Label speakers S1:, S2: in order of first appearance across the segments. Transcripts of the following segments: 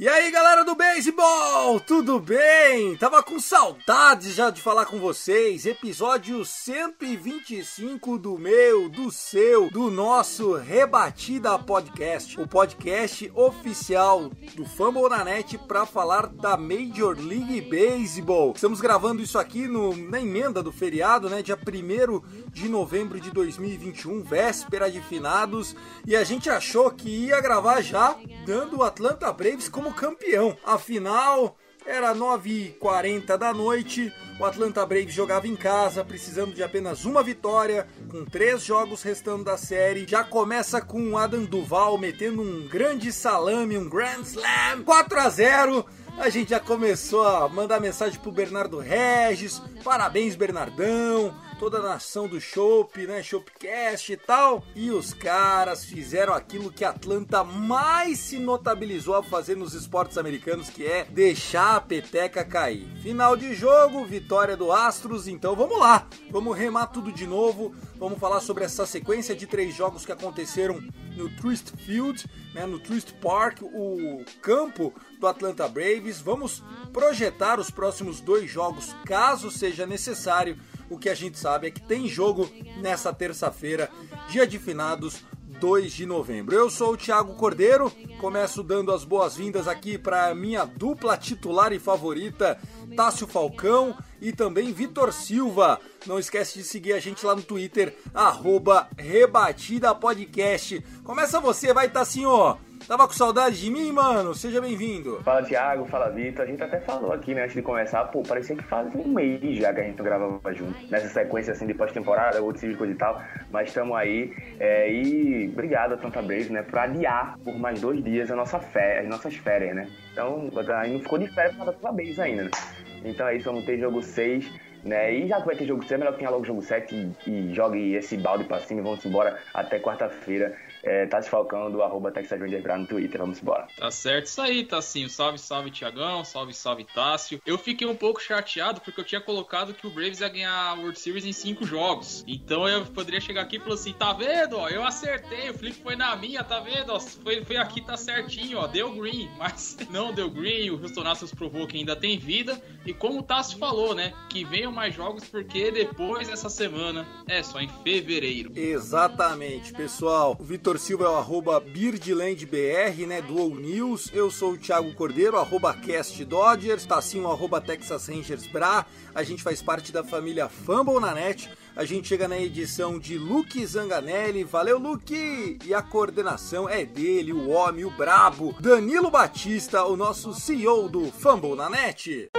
S1: E aí galera do beisebol, tudo bem? Tava com saudades já de falar com vocês. Episódio 125 do meu, do seu, do nosso Rebatida Podcast, o podcast oficial do Fumble na para falar da Major League Baseball. Estamos gravando isso aqui no, na emenda do feriado, né? Dia 1 de novembro de 2021, véspera de finados, e a gente achou que ia gravar já dando o Atlanta Braves como campeão. Afinal, era 9h40 da noite, o Atlanta Braves jogava em casa, precisando de apenas uma vitória, com três jogos restando da série. Já começa com o Adam Duval metendo um grande salame, um Grand Slam, 4 a 0 a gente já começou a mandar mensagem pro Bernardo Regis, parabéns Bernardão, toda a nação do Chopp, né, Choppcast e tal. E os caras fizeram aquilo que Atlanta mais se notabilizou a fazer nos esportes americanos, que é deixar a peteca cair. Final de jogo, vitória do Astros, então vamos lá, vamos remar tudo de novo, vamos falar sobre essa sequência de três jogos que aconteceram no Trist Field, né, no Trist Park, o campo do Atlanta Braves. Vamos projetar os próximos dois jogos, caso seja necessário. O que a gente sabe é que tem jogo nessa terça-feira, dia de finados, 2 de novembro. Eu sou o Thiago Cordeiro, começo dando as boas-vindas aqui para minha dupla titular e favorita, Tássio Falcão e também Vitor Silva. Não esquece de seguir a gente lá no Twitter, arroba Rebatida Podcast. Começa você, vai Tassinho! Tava com saudade de mim, mano? Seja bem-vindo.
S2: Fala Thiago, fala Vitor. A gente até falou aqui, né, antes de começar, pô, parecia que faz um mês já que a gente gravava junto. Nessa sequência assim de pós-temporada, outros tipo coisa e tal. Mas estamos aí. É, e obrigado a Tanta Brave, né, por adiar por mais dois dias a nossa fé, as nossas férias, né? Então, ainda não ficou de férias para Tanta Brave ainda, né? Então é isso, vamos ter jogo 6. Né? E já que vai ter jogo 6, é melhor que tenha logo jogo 7 e, e jogue esse balde pra cima e vamos embora até quarta-feira. É, tá desfalcando arroba Texas Rangers no Twitter, vamos embora.
S3: Tá certo, isso aí, Tassinho. Salve, salve, Tiagão. Salve, salve, Tássio. Eu fiquei um pouco chateado porque eu tinha colocado que o Braves ia ganhar a World Series em cinco jogos. Então eu poderia chegar aqui e falar assim: tá vendo? Ó, eu acertei, o Felipe foi na minha, tá vendo? Ó, foi, foi aqui, tá certinho, ó, deu green. Mas não deu green, o Houston Astros provou que ainda tem vida. E como o Tássio falou, né? Que venham mais jogos porque depois dessa semana é só em fevereiro.
S1: Exatamente, pessoal. O Vitor Silva é o arroba BirdlandBR, né, Dual News. Eu sou o Thiago Cordeiro, arroba Cast Dodgers. Tassinho, arroba Texas Rangers Bra. A gente faz parte da família Fumble na net. A gente chega na edição de Luke Zanganelli. Valeu, Luke! E a coordenação é dele, o homem, o brabo, Danilo Batista, o nosso CEO do Fumble na net.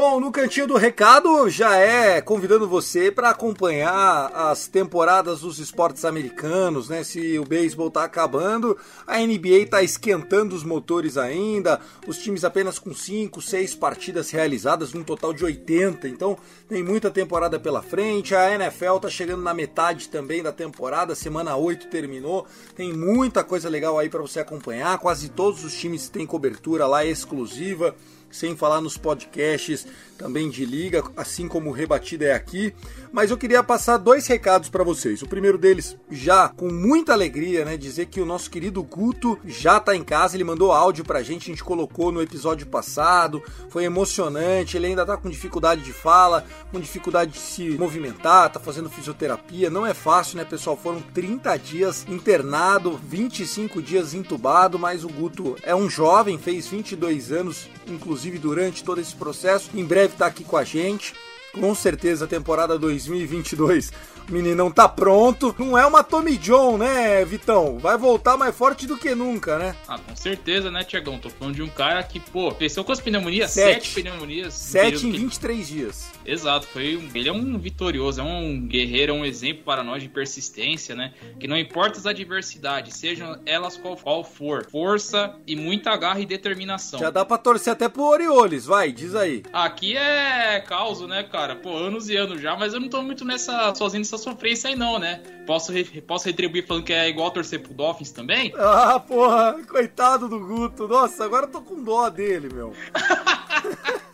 S1: Bom, no cantinho do recado já é convidando você para acompanhar as temporadas dos esportes americanos, né? Se o beisebol tá acabando, a NBA tá esquentando os motores ainda, os times apenas com 5, 6 partidas realizadas, num total de 80, então tem muita temporada pela frente. A NFL tá chegando na metade também da temporada, semana 8 terminou, tem muita coisa legal aí para você acompanhar, quase todos os times têm cobertura lá exclusiva sem falar nos podcasts também de liga, assim como Rebatida é aqui. Mas eu queria passar dois recados para vocês. O primeiro deles, já com muita alegria, né, dizer que o nosso querido Guto já tá em casa, ele mandou áudio pra gente, a gente colocou no episódio passado, foi emocionante, ele ainda tá com dificuldade de fala, com dificuldade de se movimentar, tá fazendo fisioterapia, não é fácil, né, pessoal? Foram 30 dias internado, 25 dias entubado, mas o Guto é um jovem, fez 22 anos inclusive durante todo esse processo. Em breve está aqui com a gente. Com certeza a temporada 2022 o meninão tá pronto. Não é uma Tommy John, né, Vitão? Vai voltar mais forte do que nunca, né?
S3: Ah, com certeza, né, Tiagão? Tô falando de um cara que, pô, cresceu com as pneumonias,
S1: Sete.
S3: sete, pneumonias.
S1: Sete em
S3: que-
S1: 23 dias.
S3: Exato, foi um- ele é um vitorioso, é um guerreiro, é um exemplo para nós de persistência, né? Que não importa as adversidades, sejam elas qual, qual for, força e muita garra e determinação.
S1: Já dá pra torcer até pro Orioles, vai, diz aí.
S3: Aqui é caos, né, cara? Pô, anos e anos já, mas eu não tô muito nessa sozinho nessa sofrência aí não, né? Posso, posso retribuir falando que é igual torcer pro Dolphins também?
S1: Ah, porra, coitado do Guto. Nossa, agora eu tô com dó dele, meu.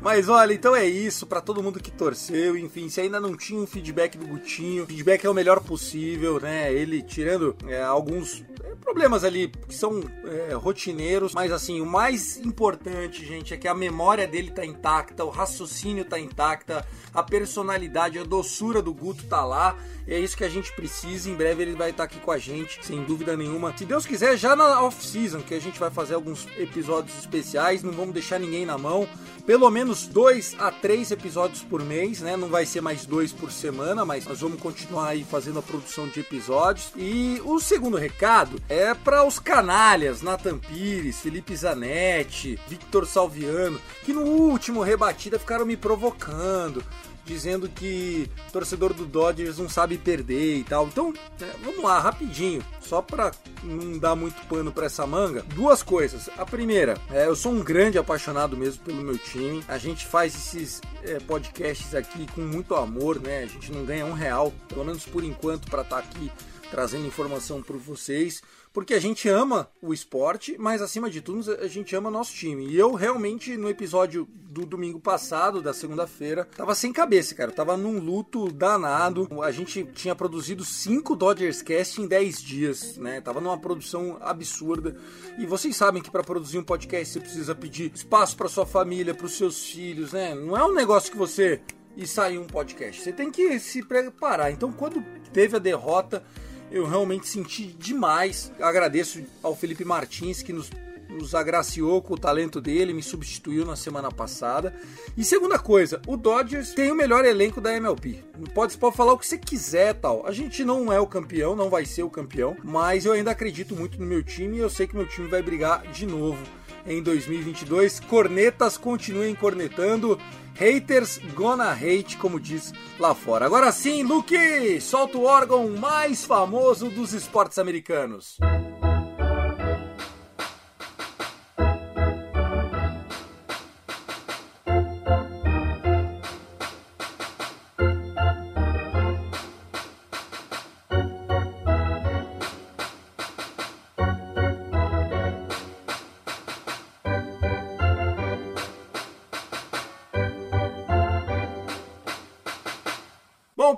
S1: Mas olha, então é isso pra todo mundo que torceu. Enfim, se ainda não tinha um feedback do Gutinho, feedback é o melhor possível, né? Ele tirando é, alguns problemas ali que são é, rotineiros, mas assim, o mais importante, gente, é que a memória dele tá intacta, o raciocínio tá intacta, a personalidade, a doçura do Guto tá lá. É isso que a gente precisa. Em breve ele vai estar aqui com a gente, sem dúvida nenhuma. Se Deus quiser, já na off-season, que a gente vai fazer alguns episódios especiais, não vamos deixar ninguém na mão. Pelo menos dois a três episódios por mês, né? Não vai ser mais dois por semana, mas nós vamos continuar aí fazendo a produção de episódios. E o segundo recado é para os canalhas, Nathan Pires, Felipe Zanetti, Victor Salviano, que no último rebatida ficaram me provocando dizendo que torcedor do Dodgers não sabe perder e tal. Então, é, vamos lá, rapidinho, só para não dar muito pano para essa manga. Duas coisas. A primeira, é, eu sou um grande apaixonado mesmo pelo meu time. A gente faz esses é, podcasts aqui com muito amor, né? A gente não ganha um real, pelo menos por enquanto, para estar aqui trazendo informação para vocês, porque a gente ama o esporte, mas acima de tudo a gente ama nosso time. E eu realmente no episódio do domingo passado, da segunda-feira, tava sem cabeça, cara. Eu tava num luto danado. A gente tinha produzido cinco Dodgers Cast em 10 dias, né? Tava numa produção absurda. E vocês sabem que para produzir um podcast você precisa pedir espaço para sua família, para os seus filhos, né? Não é um negócio que você e sair um podcast. Você tem que se preparar. Então, quando teve a derrota, eu realmente senti demais. Agradeço ao Felipe Martins que nos, nos agraciou com o talento dele, me substituiu na semana passada. E segunda coisa, o Dodgers tem o melhor elenco da MLB. Pode, pode falar o que você quiser, tal. A gente não é o campeão, não vai ser o campeão, mas eu ainda acredito muito no meu time e eu sei que meu time vai brigar de novo em 2022. Cornetas continuem cornetando. Haters gonna hate, como diz lá fora. Agora sim, Luke, solta o órgão mais famoso dos esportes americanos.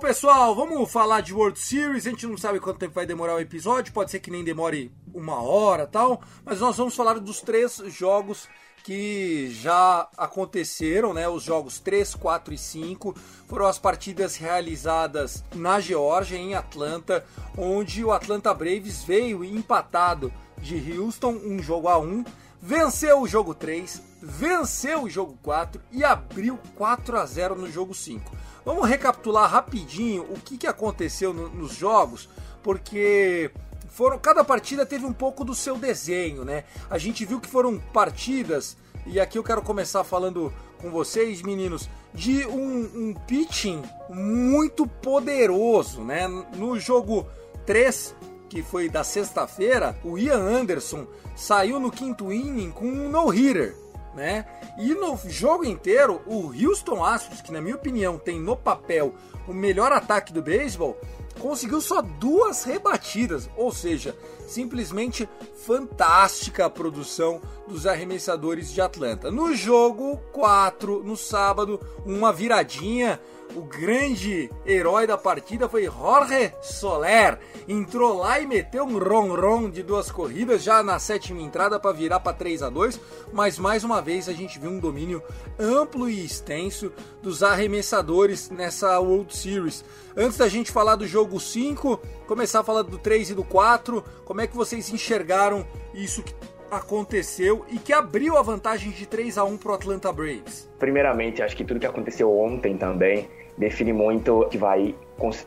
S1: Pessoal, vamos falar de World Series. A gente não sabe quanto tempo vai demorar o episódio, pode ser que nem demore uma hora tal, mas nós vamos falar dos três jogos que já aconteceram, né? Os jogos 3, 4 e 5 foram as partidas realizadas na Geórgia, em Atlanta, onde o Atlanta Braves veio empatado de Houston, um jogo a um, venceu o jogo 3, venceu o jogo 4 e abriu 4 a 0 no jogo 5. Vamos recapitular rapidinho o que, que aconteceu no, nos jogos, porque foram cada partida teve um pouco do seu desenho, né? A gente viu que foram partidas e aqui eu quero começar falando com vocês, meninos, de um, um pitching muito poderoso, né? No jogo 3, que foi da sexta-feira, o Ian Anderson saiu no quinto inning com um no-hitter né? E no jogo inteiro, o Houston Astros, que na minha opinião tem no papel o melhor ataque do beisebol, conseguiu só duas rebatidas, ou seja, simplesmente fantástica a produção dos arremessadores de Atlanta. No jogo 4, no sábado, uma viradinha o grande herói da partida foi Jorge Soler. Entrou lá e meteu um ron-ron de duas corridas já na sétima entrada para virar para 3 a 2, mas mais uma vez a gente viu um domínio amplo e extenso dos arremessadores nessa World Series. Antes da gente falar do jogo 5, começar a falar do 3 e do 4, como é que vocês enxergaram isso que aconteceu e que abriu a vantagem de 3 a 1 pro Atlanta Braves?
S2: Primeiramente, acho que tudo que aconteceu ontem também define muito o que vai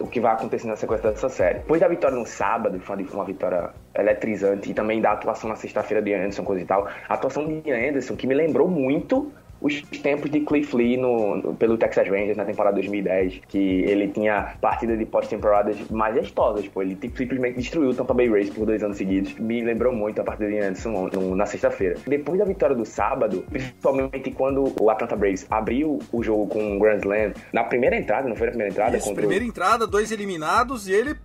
S2: o que vai acontecer na sequência dessa série. Depois da vitória no sábado, foi uma vitória eletrizante, e também da atuação na sexta-feira de Anderson, coisa e tal, a atuação de Anderson, que me lembrou muito os tempos de Cliff Lee no, no, pelo Texas Rangers na temporada 2010, que ele tinha partidas de pós-temporadas majestosas, pô. Ele simplesmente destruiu o Tampa Bay Rays por dois anos seguidos. Me lembrou muito a partida de Anderson no, na sexta-feira. Depois da vitória do sábado, principalmente quando o Atlanta Braves abriu o jogo com um Grand Slam, na primeira entrada, não foi na primeira entrada?
S1: Isso, primeira o... entrada, dois eliminados e ele...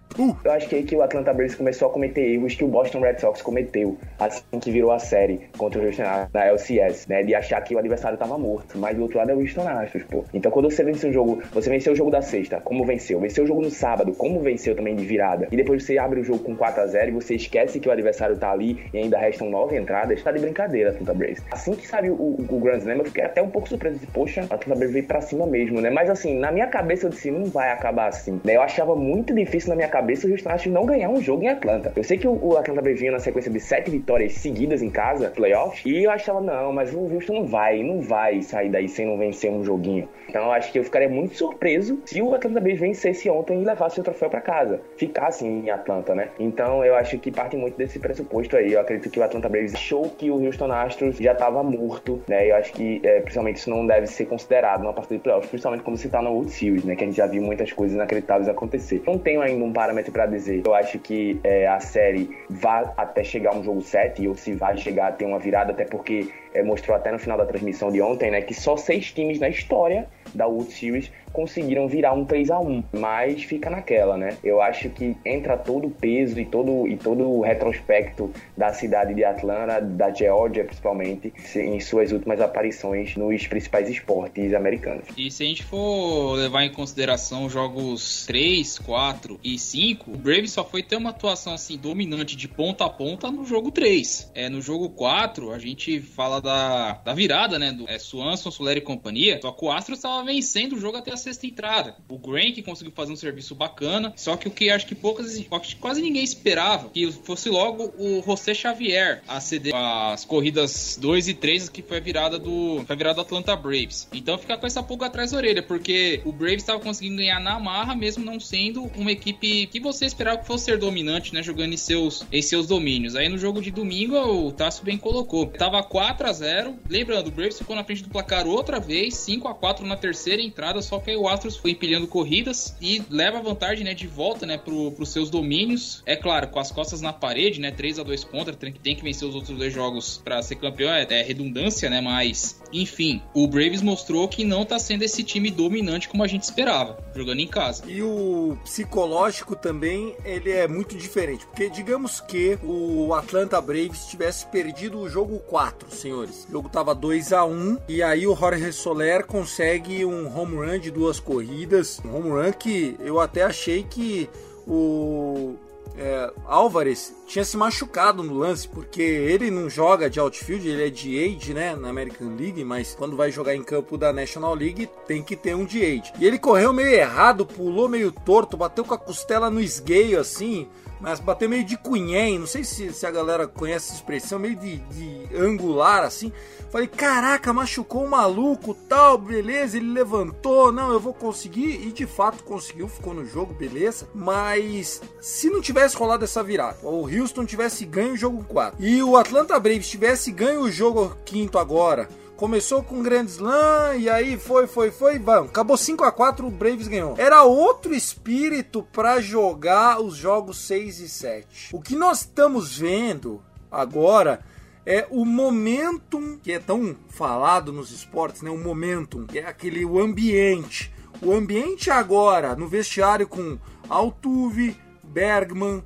S2: Eu acho que aí que o Atlanta Braves começou a cometer erros que o Boston Red Sox cometeu assim que virou a série contra o Houston na LCS, né? De achar que o adversário tava morto, mas do outro lado é o Houston Astros, pô. Então quando você vence um jogo, você venceu o jogo da sexta, como venceu? Venceu o jogo no sábado, como venceu também de virada. E depois você abre o jogo com 4 a 0 e você esquece que o adversário tá ali e ainda restam nove entradas, tá de brincadeira, Atlanta Braves. Assim que saiu o, o Grand Slam, eu fiquei até um pouco surpreso de, poxa, a Atlanta Braves veio pra cima mesmo, né? Mas assim, na minha cabeça eu disse, não vai acabar assim, né? Eu achava muito difícil na minha cabeça o Houston Astros não ganhar um jogo em Atlanta. Eu sei que o, o Atlanta Braves vinha na sequência de sete vitórias seguidas em casa, playoffs, e eu achava, não, mas o Houston não vai, não vai sair daí sem não vencer um joguinho. Então eu acho que eu ficaria muito surpreso se o Atlanta Braves vencesse ontem e levasse o troféu para casa. Ficasse em Atlanta, né? Então eu acho que parte muito desse pressuposto aí. Eu acredito que o Atlanta Braves achou que o Houston Astros já estava morto, né? Eu acho que, é, principalmente, isso não deve ser considerado numa partida de playoffs, principalmente como se tá na World Series, né? Que a gente já viu muitas coisas inacreditáveis acontecer. Não tenho ainda um parâmetro para dizer. Eu acho que é, a série vai até chegar um jogo 7 ou se vai chegar a ter uma virada, até porque mostrou até no final da transmissão de ontem, né, que só seis times na história da World Series conseguiram virar um 3 a 1 mas fica naquela, né? Eu acho que entra todo o peso e todo, e todo o retrospecto da cidade de Atlanta, da Geórgia principalmente, em suas últimas aparições nos principais esportes americanos.
S3: E se a gente for levar em consideração os jogos 3, 4 e 5, o Braves só foi ter uma atuação assim dominante de ponta a ponta no jogo 3. É, no jogo 4, a gente fala da, da virada, né? Do é, Swanson, Soler e companhia, só que o Astros estava vencendo o jogo até a sexta entrada. O Grant conseguiu fazer um serviço bacana, só que o que acho que poucas, quase ninguém esperava, que fosse logo o José Xavier a ceder as corridas 2 e 3, que foi a virada do, foi a virada do Atlanta Braves. Então fica com essa pulga atrás da orelha, porque o Braves estava conseguindo ganhar na marra, mesmo não sendo uma equipe que você esperava que fosse ser dominante, né, jogando em seus, em seus domínios. Aí no jogo de domingo, o Tasso bem colocou. Tava 4 a 0 lembrando, o Braves ficou na frente do placar outra vez, 5 a 4 na terceira entrada, só que o Astros foi empilhando corridas e leva vantagem, né, de volta, né, pro, pros seus domínios. É claro, com as costas na parede, né, 3 a 2 contra, tem, tem que vencer os outros dois jogos para ser campeão, é, é, redundância, né, mas enfim, o Braves mostrou que não tá sendo esse time dominante como a gente esperava, jogando em casa.
S1: E o psicológico também, ele é muito diferente, porque digamos que o Atlanta Braves tivesse perdido o jogo 4, senhores. O jogo tava 2 a 1 e aí o Jorge Soler consegue um home run de duas corridas, um home run que eu até achei que o é, Álvares tinha se machucado no lance, porque ele não joga de outfield, ele é de age, né, na American League, mas quando vai jogar em campo da National League tem que ter um de age. E ele correu meio errado, pulou meio torto, bateu com a costela no esgueio assim, mas bateu meio de cunhém, não sei se, se a galera conhece essa expressão, meio de, de angular assim. Falei, caraca, machucou o maluco, tal, beleza, ele levantou, não, eu vou conseguir, e de fato conseguiu, ficou no jogo, beleza. Mas se não tivesse rolado essa virada, o Houston tivesse ganho o jogo 4 e o Atlanta Braves tivesse ganho o jogo quinto agora, começou com um grande slam e aí foi, foi, foi, vamos. Acabou 5 a 4 o Braves ganhou. Era outro espírito para jogar os jogos 6 e 7. O que nós estamos vendo agora é o momentum, que é tão falado nos esportes, né? O momentum, que é aquele o ambiente. O ambiente agora no vestiário com Altuve, Bergman,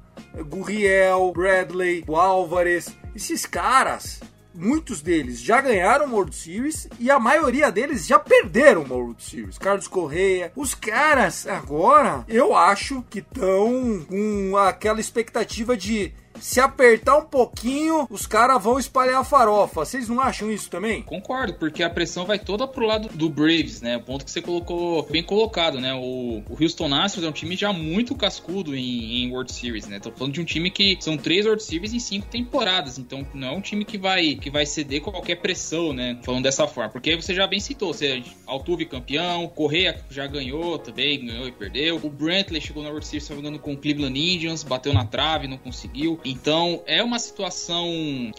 S1: Gurriel, Bradley, o Álvares, esses caras, muitos deles já ganharam World Series e a maioria deles já perderam uma World Series. Carlos Correia, os caras agora, eu acho que estão com aquela expectativa de se apertar um pouquinho, os caras vão espalhar a farofa. Vocês não acham isso também?
S3: Concordo, porque a pressão vai toda pro lado do Braves, né? O ponto que você colocou bem colocado, né? O, o Houston Astros é um time já muito cascudo em, em World Series, né? Tô falando de um time que são três World Series em cinco temporadas, então não é um time que vai que vai ceder qualquer pressão, né? Falando dessa forma, porque você já bem citou, você Altuve campeão, Correia já ganhou também, ganhou e perdeu. O Brantley chegou na World Series, se não com o Cleveland Indians, bateu na trave, não conseguiu. Então é uma situação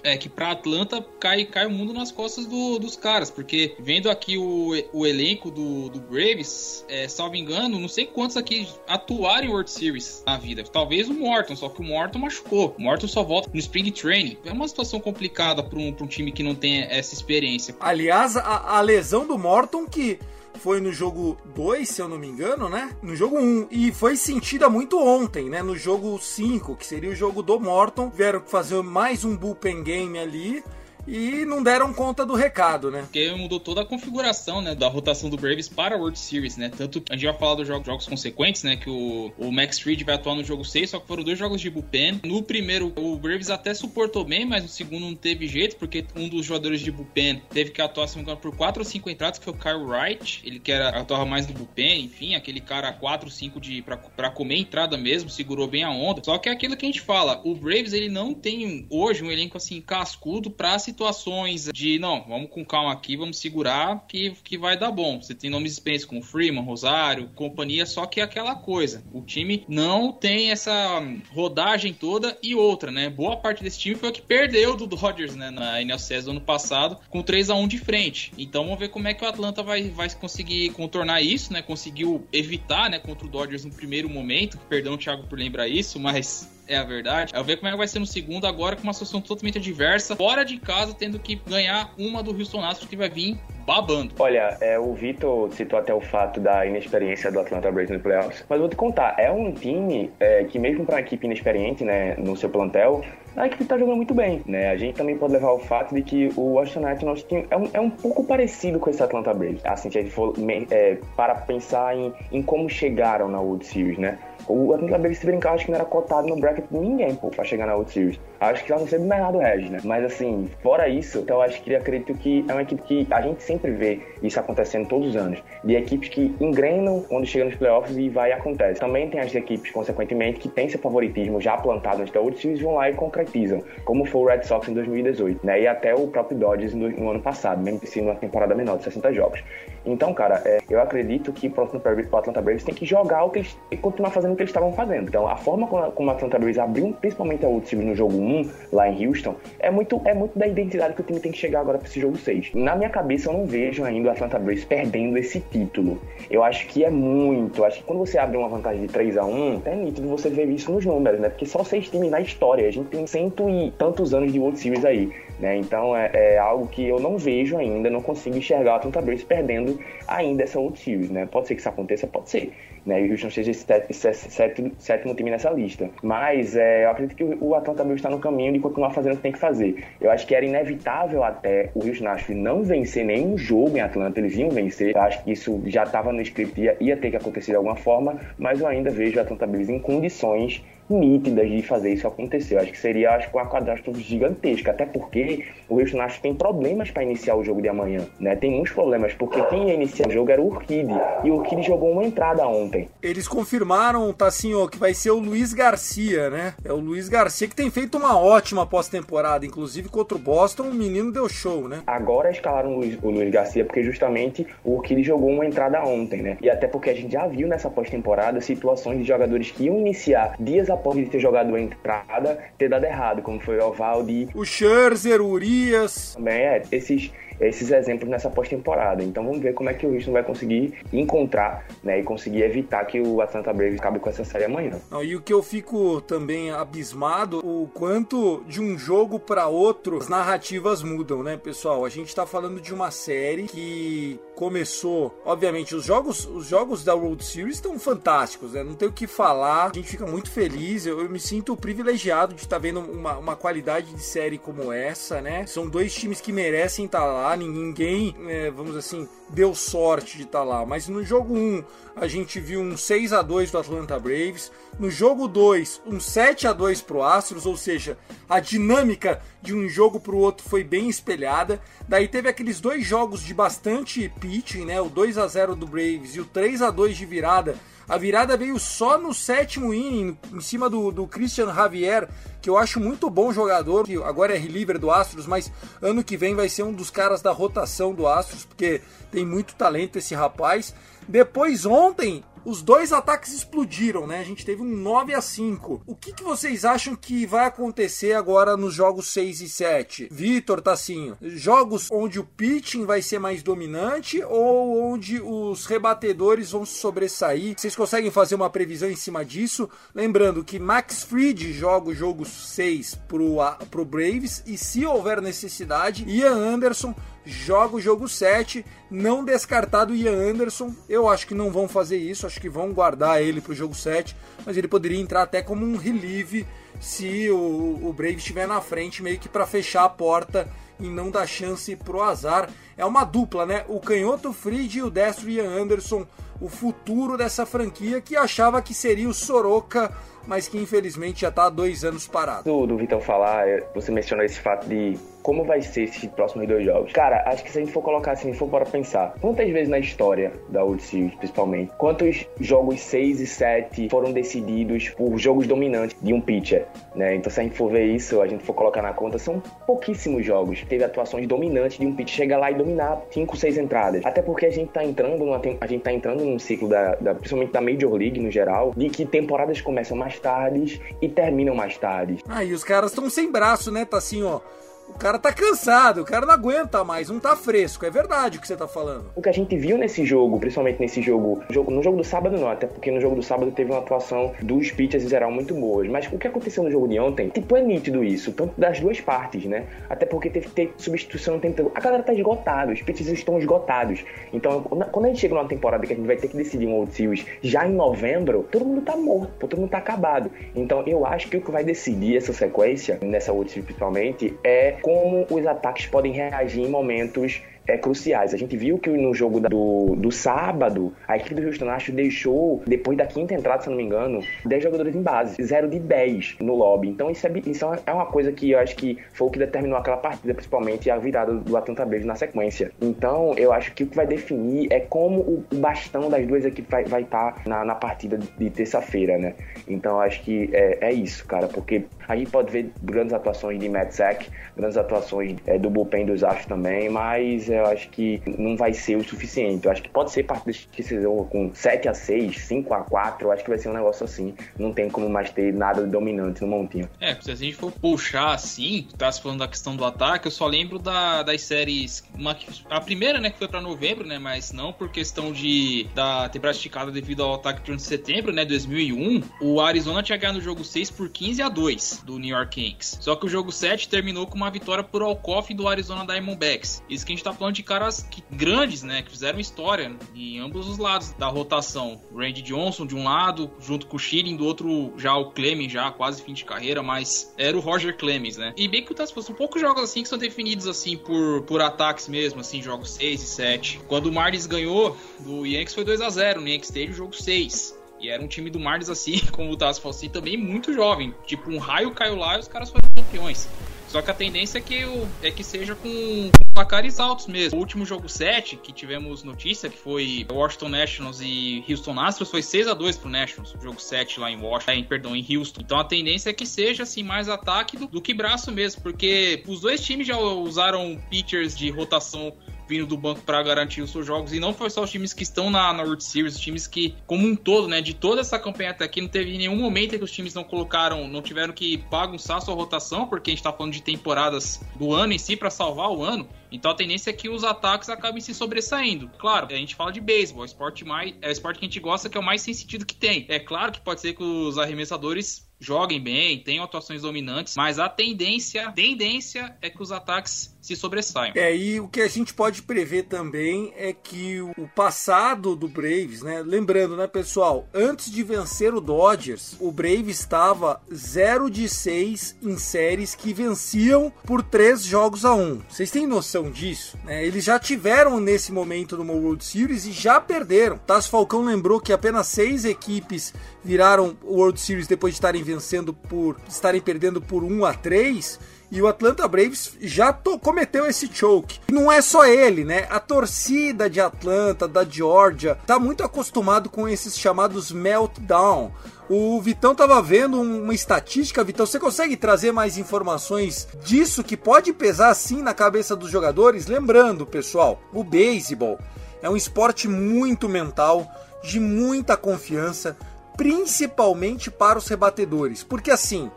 S3: é, que para Atlanta cai, cai o mundo nas costas do, dos caras, porque vendo aqui o, o elenco do, do Braves, é, salvo engano, não sei quantos aqui atuaram em World Series na vida. Talvez o Morton, só que o Morton machucou. O Morton só volta no Spring Training. É uma situação complicada para um, um time que não tem essa experiência.
S1: Aliás, a, a lesão do Morton que foi no jogo 2, se eu não me engano, né? No jogo 1. Um, e foi sentida muito ontem, né? No jogo 5, que seria o jogo do Morton. Vieram fazer mais um bullpen game ali e não deram conta do recado, né?
S3: Porque mudou toda a configuração, né, da rotação do Braves para a World Series, né? Tanto a gente vai falar dos jogos, consequentes, né, que o, o Max Fried vai atuar no jogo 6, só que foram dois jogos de bullpen. No primeiro, o Braves até suportou bem, mas no segundo não teve jeito, porque um dos jogadores de bullpen teve que atuar, se engano, por 4 ou 5 entradas, que foi o Kyle Wright, ele que era atuava mais no bullpen, enfim, aquele cara 4 ou 5 de pra, pra comer entrada mesmo, segurou bem a onda. Só que é aquilo que a gente fala, o Braves ele não tem hoje um elenco assim cascudo para situações de não, vamos com calma aqui, vamos segurar que, que vai dar bom. Você tem nomes experientes como Freeman, Rosário, companhia, só que é aquela coisa. O time não tem essa rodagem toda e outra, né? Boa parte desse time foi o que perdeu do Dodgers, né, na NLCS do ano passado, com 3 a 1 de frente. Então vamos ver como é que o Atlanta vai, vai conseguir contornar isso, né? Conseguiu evitar, né, contra o Dodgers no primeiro momento. Perdão, Thiago, por lembrar isso, mas é a verdade. Eu ver como é que vai ser no segundo agora com uma situação totalmente adversa, fora de casa, tendo que ganhar uma do Houston Astros que vai vir babando.
S2: Olha, é, o Vitor citou até o fato da inexperiência do Atlanta Braves no playoffs, mas vou te contar, é um time é, que mesmo para uma equipe inexperiente, né, no seu plantel, a equipe tá jogando muito bem, né? A gente também pode levar o fato de que o Washington Nationals é um, é um pouco parecido com esse Atlanta Braves. Assim, se a gente for é, para pensar em, em como chegaram na World Series, né? O Atlanta Braves, se brincar, acho que não era cotado no bracket de ninguém, pô, pra chegar na World Series. Acho que ela não sei do Bernardo Regis, né? Mas assim, fora isso, então acho que acredito que é uma equipe que a gente sempre vê isso acontecendo todos os anos. De equipes que engrenam quando chega nos playoffs e vai e acontece. Também tem as equipes, consequentemente, que tem seu favoritismo já plantado antes da World Series vão lá e concretizam, como foi o Red Sox em 2018, né? E até o próprio Dodgers no, ano passado, mesmo que seja uma temporada menor de 60 jogos. Então, cara, é, eu acredito que o Atlanta Braves tem que jogar o que eles e continuar fazendo que eles estavam fazendo. Então, a forma como, como o Atlanta Braves abriu, principalmente a World Series no jogo 1, lá em Houston, é muito, é muito da identidade que o time tem que chegar agora para esse jogo 6. Na minha cabeça, eu não vejo ainda o Atlanta Braves perdendo esse título. Eu acho que é muito. Acho que quando você abre uma vantagem de 3 a 1 é nítido você ver isso nos números, né? Porque só seis times na história. A gente tem cento e tantos anos de World Series aí. Né? Então é, é, algo que eu não vejo ainda, não consigo enxergar o Atlanta Braves perdendo ainda essa World Series, né? Pode ser que isso aconteça, pode ser. Né? E o Houston seja sétimo, sétimo time nessa lista. Mas é, eu acredito que o Atlanta Braves está no caminho de continuar fazendo o que tem que fazer. Eu acho que era inevitável até o Houston Astros não vencer nenhum jogo em Atlanta, eles iam vencer. Eu acho que isso já estava no script, ia, ia ter que acontecer de alguma forma, mas eu ainda vejo o Atlanta Braves em condições nítidas de fazer isso acontecer. Eu acho que seria acho, uma catástrofe gigantesca, até porque o Houston Astros tem problemas para iniciar o jogo de amanhã, né? Tem muitos problemas, porque quem ia iniciar o jogo era o Urquide, e o Urquide jogou uma entrada ontem.
S1: Eles confirmaram, Tassinho, que vai ser o Luiz Garcia, né? É o Luiz Garcia que tem feito uma ótima pós-temporada, inclusive contra o Boston, o menino deu show, né?
S2: Agora escalaram o Luiz, o Luiz Garcia porque justamente o Urquide jogou uma entrada ontem, né? E até porque a gente já viu nessa pós-temporada situações de jogadores que iam iniciar dias após ele ter jogado a entrada, ter dado errado, como foi o Ovaldi.
S1: O Scherzer, o Urias.
S2: Também é, esses esses exemplos nessa pós-temporada. Então vamos ver como é que o Houston vai conseguir encontrar né, e conseguir evitar que o Atlanta Braves acabe com essa série amanhã.
S1: Não, e o que eu fico também abismado, o quanto de um jogo para outro as narrativas mudam, né, pessoal? A gente tá falando de uma série que começou, obviamente, os jogos, os jogos da World Series estão fantásticos, né? Não tem o que falar. A gente fica muito feliz. Eu, eu me sinto privilegiado de estar tá vendo uma, uma qualidade de série como essa, né? São dois times que merecem estar tá lá tá? Ninguém, é, vamos assim, deu sorte de estar tá lá. Mas no jogo 1, a gente viu um 6 a 2 do Atlanta Braves. No jogo 2, um 7 a 2 pro Astros, ou seja, a dinâmica de um jogo pro outro foi bem espelhada. Daí teve aqueles dois jogos de bastante pitching, né? O 2 a 0 do Braves e o 3 a 2 de virada a virada veio só no sétimo inning, em cima do, do Christian Javier, que eu acho muito bom jogador, que agora é reliever do Astros, mas ano que vem vai ser um dos caras da rotação do Astros, porque tem muito talento esse rapaz. Depois ontem os dois ataques explodiram, né? A gente teve um 9 a 5. O que, que vocês acham que vai acontecer agora nos jogos 6 e 7? Vitor, Tassinho, jogos onde o pitching vai ser mais dominante ou onde os rebatedores vão sobressair? Vocês conseguem fazer uma previsão em cima disso? Lembrando que Max Fried joga o jogo 6 pro, pro Braves e se houver necessidade, Ian Anderson joga o jogo 7, não descartado o Ian Anderson. Eu acho que não vão fazer isso, acho que vão guardar ele para o jogo 7, mas ele poderia entrar até como um relieve se o, o Brave estiver na frente, meio que para fechar a porta e não dar chance pro azar. É uma dupla, né? O canhoto Fried e o destro Ian Anderson, o futuro dessa franquia que achava que seria o Soroka mas que infelizmente já está há dois anos parado.
S2: Do, do Vitão falar, você mencionou esse fato de como vai ser esses próximos dois jogos. Cara, acho que se a gente for colocar assim, for para pensar, quantas vezes na história da World Series, principalmente, quantos jogos 6 e 7 foram decididos por jogos dominantes de um pitcher, né? Então se a gente for ver isso, a gente for colocar na conta, são pouquíssimos jogos. Teve atuações dominantes de um pitcher chegar lá e dominar 5, 6 entradas. Até porque a gente tá entrando numa, a gente tá entrando num ciclo da, da principalmente da Major League no geral, de que temporadas começam mais tardes e terminam mais tarde.
S1: Ah, e os caras estão sem braço, né? Tá assim, ó o cara tá cansado, o cara não aguenta mais, não tá fresco. É verdade o que você tá falando.
S2: O que a gente viu nesse jogo, principalmente nesse jogo, no jogo do sábado não, até porque no jogo do sábado teve uma atuação dos pitchers em geral muito boas. Mas o que aconteceu no jogo de ontem, tipo, é nítido isso, tanto das duas partes, né? Até porque teve que ter substituição no tempo. A galera tá esgotada, os pitchers estão esgotados. Então, quando a gente chega numa temporada que a gente vai ter que decidir um World Series já em novembro, todo mundo tá morto, todo mundo tá acabado. Então, eu acho que o que vai decidir essa sequência, nessa World Series principalmente, é como os ataques podem reagir em momentos é, cruciais. A gente viu que no jogo do, do sábado, a equipe do Houston Astros deixou, depois da quinta entrada, se não me engano, 10 jogadores em base, 0 de 10 no lobby. Então isso é, isso é uma coisa que eu acho que foi o que determinou aquela partida, principalmente a virada do Atlanta Braves na sequência. Então eu acho que o que vai definir é como o bastão das duas equipes vai, estar tá na, na partida de terça-feira, né? Então acho que é, é isso, cara, porque a gente pode ver grandes atuações de Matt Zach, grandes atuações é, do bullpen dos Astros também, mas eu acho que não vai ser o suficiente. Eu acho que pode ser partidas que sejam com 7 a 6 5 a 4 eu acho que vai ser um negócio assim. Não tem como mais ter nada dominante no montinho.
S3: É, se a gente for puxar assim, tá se falando da questão do ataque, eu só lembro da, das séries. Uma, a primeira, né, que foi para novembro, né, mas não por questão de da temporada esticada devido ao ataque de setembro, né, 2001. O Arizona tinha ganhado o jogo 6 por 15 a 2 do New York Yankees. Só que o jogo 7 terminou com uma vitória por Alcoff do Arizona Diamondbacks. Isso que a gente tá falando de caras que, grandes, né? Que fizeram história em ambos os lados da rotação. Randy Johnson de um lado, junto com o Schilling, do outro já o Clemens, já quase fim de carreira, mas era o Roger Clemens, né? E bem que tá, são poucos jogos assim que são definidos assim por, por ataques mesmo, assim, jogos 6 e 7. Quando o Marlins ganhou do Yankees foi 2 a 0 no Yankees o jogo 6. E era um time do Marlins assim, como o Tassi falou assim, também muito jovem. Tipo, um raio caiu lá e os caras foram campeões. Só que a tendência é que, o, é que seja com placares altos mesmo. O último jogo 7, que tivemos notícia, que foi Washington Nationals e Houston Astros, foi 6 a 2 pro Nationals, o jogo 7 lá em Washington, perdão, em Houston. Então a tendência é que seja assim mais ataque do, do que braço mesmo, porque os dois times já usaram pitchers de rotação vindo do banco para garantir os seus jogos. E não foi só os times que estão na, na World Series, os times que, como um todo, né, de toda essa campanha até aqui, não teve nenhum momento em que os times não colocaram, não tiveram que bagunçar sua rotação, porque a gente tá falando de temporadas do ano em si para salvar o ano. Então a tendência é que os ataques acabem se sobressaindo. Claro, a gente fala de beisebol, é esporte mais é o esporte que a gente gosta, que é o mais sem sentido que tem. É claro que pode ser que os arremessadores joguem bem, tenham atuações dominantes, mas a tendência, tendência é que os ataques se sobressaiam.
S1: É, e o que a gente pode prever também é que o passado do Braves, né? Lembrando, né, pessoal, antes de vencer o Dodgers, o Braves estava 0 de 6 em séries que venciam por 3 jogos a 1. Vocês têm noção disso? Né? Eles já tiveram nesse momento numa World Series e já perderam. Taz Falcão lembrou que apenas seis equipes viraram World Series depois de estarem vencendo por estarem perdendo por 1 a 3 e o Atlanta Braves já cometeu esse choke. Não é só ele, né? A torcida de Atlanta, da Georgia, tá muito acostumado com esses chamados meltdown. O Vitão tava vendo uma estatística, Vitão, você consegue trazer mais informações disso que pode pesar assim na cabeça dos jogadores? Lembrando, pessoal, o beisebol é um esporte muito mental, de muita confiança, principalmente para os rebatedores. Porque assim,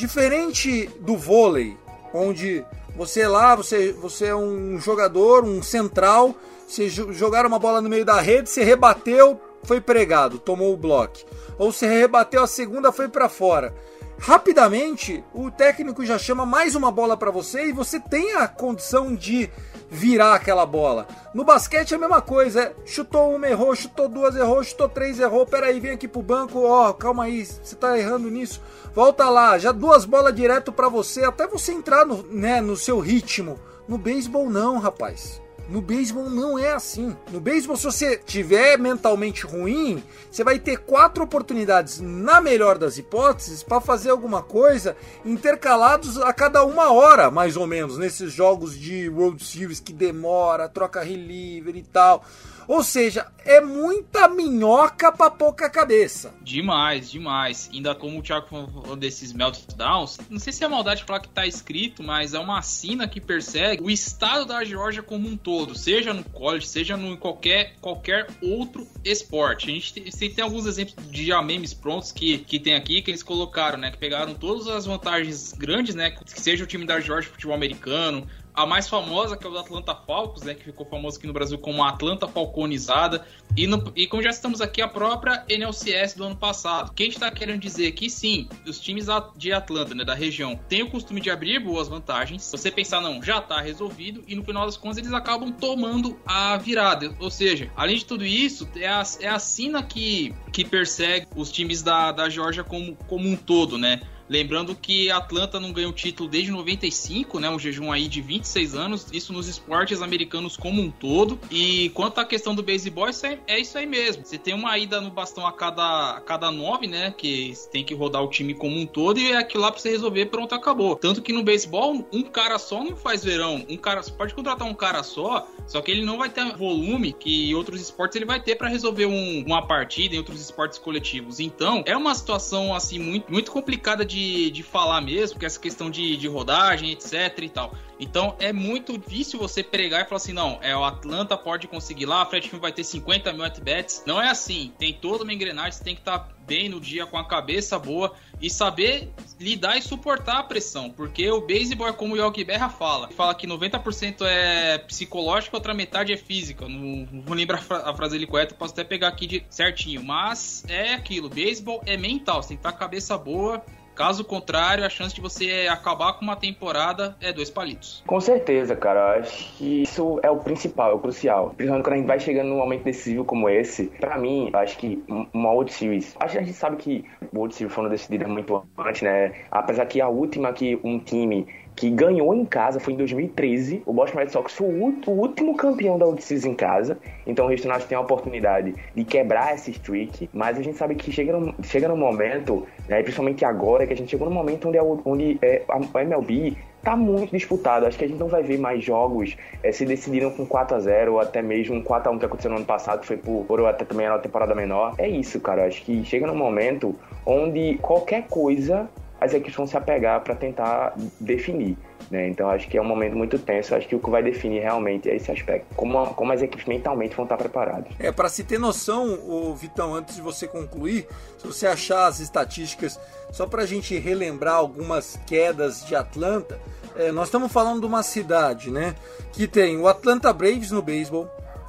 S1: Diferente do vôlei, onde você lá, você, você é um jogador, um central, você jogar uma bola no meio da rede, você rebateu, foi pregado, tomou o bloco. Ou você rebateu a segunda, foi para fora. Rapidamente, o técnico já chama mais uma bola para você e você tem a condição de virar aquela bola. No basquete é a mesma coisa, é, chutou uma, errou, chutou duas, errou, chutou três, errou, peraí, vem aqui pro banco, ó, calma aí, você tá errando nisso, volta lá, já duas bolas direto para você, até você entrar no, né, no seu ritmo. No beisebol não, rapaz. No beisebol não é assim. No beisebol, se você tiver mentalmente ruim, você vai ter quatro oportunidades, na melhor das hipóteses, para fazer alguma coisa intercalados a cada uma hora, mais ou menos, nesses jogos de World Series que demora, troca reliever e tal. Ou seja, é muita minhoca pra pouca cabeça.
S3: Demais, demais. Ainda como o Thiago falou desses meltdowns, não sei se é maldade falar que tá escrito, mas é uma assina que persegue o estado da Geórgia como um todo, seja no college, seja no qualquer, qualquer outro esporte. A gente tem, tem alguns exemplos de já memes prontos que, que tem aqui, que eles colocaram, né? Que pegaram todas as vantagens grandes, né? Que seja o time da Georgia futebol americano, a mais famosa, que é o do Atlanta Falcons, né, que ficou famoso aqui no Brasil como a Atlanta Falconizada. E, no, e como já estamos aqui, a própria NLCS do ano passado. Que a gente está querendo dizer que sim, os times de Atlanta, né, da região, têm o costume de abrir boas vantagens. Você pensar, não, já está resolvido. E no final das contas, eles acabam tomando a virada. Ou seja, além de tudo isso, é a, é a sina que, que persegue os times da, da Georgia como, como um todo, né? Lembrando que Atlanta não ganhou título desde 95, né? Um jejum aí de 26 anos, isso nos esportes americanos como um todo. E quanto à questão do beisebol, é, é isso aí mesmo. Você tem uma ida no bastão a cada, a cada nove, né? Que tem que rodar o time como um todo e é aquilo lá pra você resolver, pronto, acabou. Tanto que no beisebol, um cara só não faz verão. Um cara você pode contratar um cara só, só que ele não vai ter volume que outros esportes ele vai ter para resolver um, uma partida em outros esportes coletivos. Então, é uma situação assim muito, muito complicada de de, de falar mesmo, que essa questão de, de rodagem, etc e tal. Então é muito difícil você pregar e falar assim: não, é o Atlanta pode conseguir lá, a Fred Film vai ter 50 mil at-bats. Não é assim. Tem toda uma engrenagem, você tem que estar tá bem no dia, com a cabeça boa e saber lidar e suportar a pressão. Porque o beisebol é como o Yogi Berra fala: fala que 90% é psicológico, outra metade é física. Não, não vou lembrar a frase dele correta, posso até pegar aqui de certinho. Mas é aquilo: beisebol é mental, você tem que estar tá com a cabeça boa Caso contrário, a chance de você acabar com uma temporada é dois palitos.
S2: Com certeza, cara. Acho que isso é o principal, é o crucial. Principalmente quando a gente vai chegando num momento decisivo como esse. Para mim, acho que uma World Series. Acho que a gente sabe que World Series foram decididas muito antes, né? Apesar que a última que um time que ganhou em casa foi em 2013. O Boston Red Sox foi o último campeão da Series em casa. Então o Houston Astros tem a oportunidade de quebrar esse streak. Mas a gente sabe que chega no, chega no momento, né, principalmente agora, que a gente chegou no momento onde, a, onde é, a MLB tá muito disputado. Acho que a gente não vai ver mais jogos é, se decidiram com 4 a 0 ou até mesmo um 4 a 1 que aconteceu no ano passado, que foi por, por até também a temporada menor. É isso, cara. Acho que chega no momento onde qualquer coisa as equipes vão se apegar para tentar definir. Né? Então acho que é um momento muito tenso. Acho que o que vai definir realmente é esse aspecto, como, como as equipes mentalmente vão estar preparadas.
S1: É para se ter noção, o Vitão, antes de você concluir, se você achar as estatísticas, só para a gente relembrar algumas quedas de Atlanta, é, nós estamos falando de uma cidade, né, que tem o Atlanta Braves no beisebol,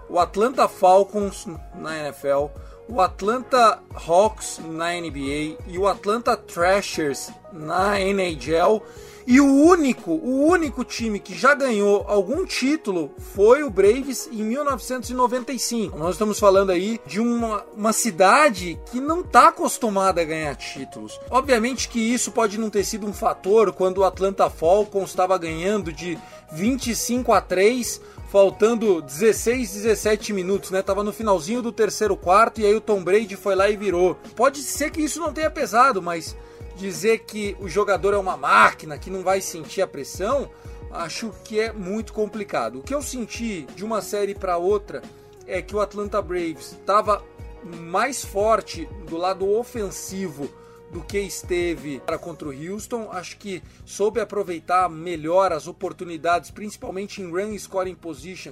S1: o Atlanta Falcons na NFL o Atlanta Hawks na NBA e o Atlanta Thrashers na NHL. E o único, o único time que já ganhou algum título foi o Braves em 1995. Nós estamos falando aí de uma, uma cidade que não está acostumada a ganhar títulos. Obviamente que isso pode não ter sido um fator quando o Atlanta Falcons estava ganhando de 25 a 3 faltando 16, 17 minutos, né? Tava no finalzinho do terceiro quarto e aí o Tom Brady foi lá e virou. Pode ser que isso não tenha pesado, mas dizer que o jogador é uma máquina, que não vai sentir a pressão, acho que é muito complicado. O que eu senti de uma série para outra é que o Atlanta Braves estava mais forte do lado ofensivo do que esteve para contra o Houston. Acho que soube aproveitar melhor as oportunidades, principalmente em run scoring position,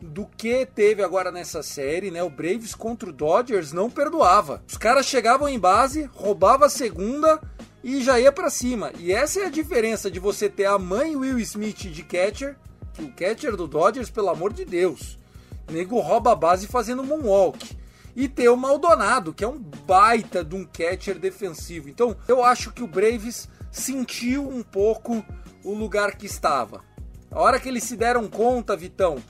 S1: do que teve agora nessa série, né? O Braves contra o Dodgers não perdoava. Os caras chegavam em base, roubava a segunda e já ia para cima. E essa é a diferença de você ter a mãe Will Smith de catcher, que o catcher do Dodgers, pelo amor de Deus, nego rouba a base fazendo moonwalk. E ter o Maldonado, que é um baita de um catcher defensivo. Então, eu acho que o Braves sentiu um pouco o lugar que estava. A hora que eles se deram conta, Vitão,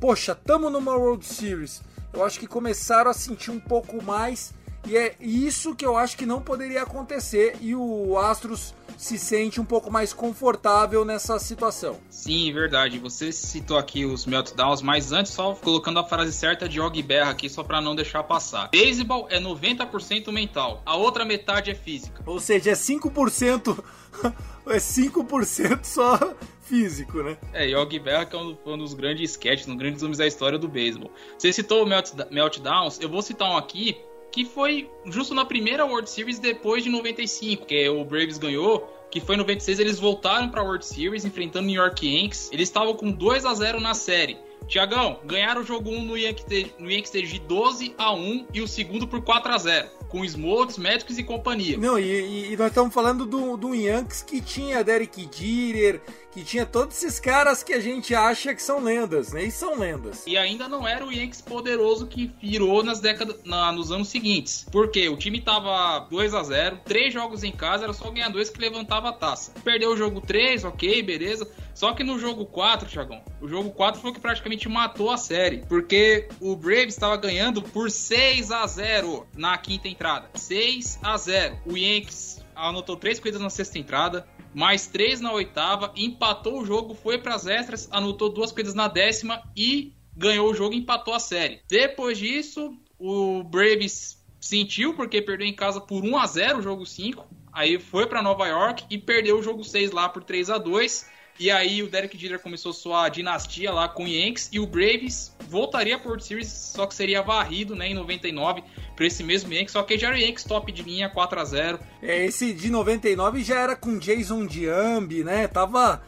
S1: poxa, tamo numa World Series. Eu acho que começaram a sentir um pouco mais e é isso que eu acho que não poderia acontecer e o Astros se sente um pouco mais confortável nessa situação.
S3: Sim, verdade. Você citou aqui os meltdowns, mas antes só colocando a frase certa de Og Berra aqui só para não deixar passar. Baseball é 90% mental, a outra metade é física.
S1: Ou seja, é 5% é 5% só físico, né?
S3: É, Yogi Berra que é um, um dos grandes sketches, um dos grandes nomes da história do beisebol. Você citou o Meltdowns, eu vou citar um aqui que foi justo na primeira World Series depois de 95, que o Braves ganhou, que foi em 96, eles voltaram para a World Series enfrentando New York Yankees. Eles estavam com 2 a 0 na série. Tiagão, ganharam o jogo 1 no Yankee, no Yankee Stage de 12 a 1 e o segundo por 4 a 0 com Smoltz, Médicos e companhia.
S1: Não, e, e, nós estamos falando do, do Yankees que tinha Derek Jeter, que tinha todos esses caras que a gente acha que são lendas, né? E são lendas.
S3: E ainda não era o Yankees poderoso que virou nas décadas, na, nos anos seguintes. Porque o time tava 2 a 0 três jogos em casa, era só ganhar dois que levantava a taça. Perdeu o jogo 3, ok, beleza. Só que no jogo 4, Thiagão, o jogo 4 foi o que praticamente matou a série. Porque o Braves estava ganhando por 6 a 0 na quinta entrada. 6 a 0 O Yankees anotou três corridas na sexta entrada, mais três na oitava, empatou o jogo, foi para as extras, anotou duas corridas na décima e ganhou o jogo empatou a série. Depois disso, o Braves sentiu porque perdeu em casa por 1 a 0 o jogo 5, aí foi para Nova York e perdeu o jogo 6 lá por 3 a 2 e aí o Derek Jeter começou sua dinastia lá com o Yankees e o Braves voltaria a World Series, só que seria varrido, né, em 99 para esse mesmo Yankees, só que já era o Yankees top de linha 4 a 0.
S1: É, esse de 99 já era com Jason Diambi, né? Tava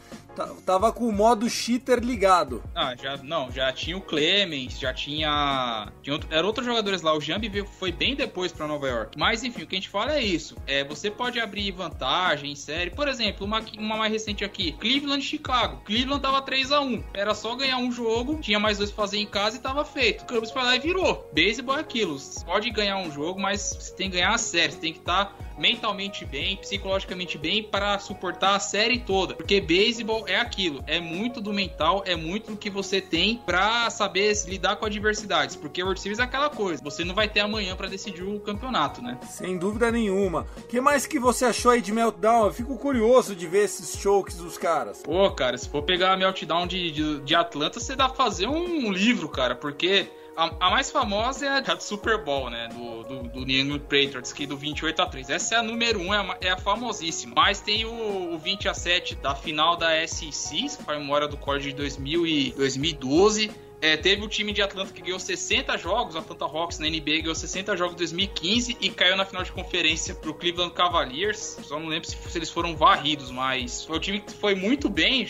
S1: Tava com o modo cheater ligado.
S3: Ah, já não, já tinha o Clemens, já tinha, tinha outro, era outros jogadores lá. O Jambi foi bem depois para Nova York. Mas enfim, o que a gente fala é isso. É, você pode abrir vantagem em série. Por exemplo, uma, uma mais recente aqui, Cleveland Chicago. Cleveland tava 3 a 1. Era só ganhar um jogo, tinha mais dois pra fazer em casa e tava feito. O Cubs foi lá e virou. Baseball é aquilo. Você pode ganhar um jogo, mas você tem que ganhar a série, você tem que estar tá mentalmente bem, psicologicamente bem para suportar a série toda. Porque beisebol é aquilo, é muito do mental, é muito do que você tem para saber lidar com adversidades. Porque World Series é aquela coisa, você não vai ter amanhã para decidir o campeonato, né?
S1: Sem dúvida nenhuma. O que mais que você achou aí de Meltdown? Eu fico curioso de ver esses chokes dos caras.
S3: Pô, cara, se for pegar a Meltdown de, de, de Atlanta, você dá pra fazer um livro, cara, porque a, a, mais famosa é a do Super Bowl, né? Do, do, do New England Patriots, que é do 28 a 3. Essa é a número 1, é a, é a famosíssima. Mas tem o, o 20 a 7 da final da SEC, foi memória do Core de 2000 e 2012 é, teve o time de Atlanta que ganhou 60 jogos, Atlanta Hawks na NBA ganhou 60 jogos em 2015 e caiu na final de conferência pro Cleveland Cavaliers. Só não lembro se, se eles foram varridos, mas foi o time que foi muito bem.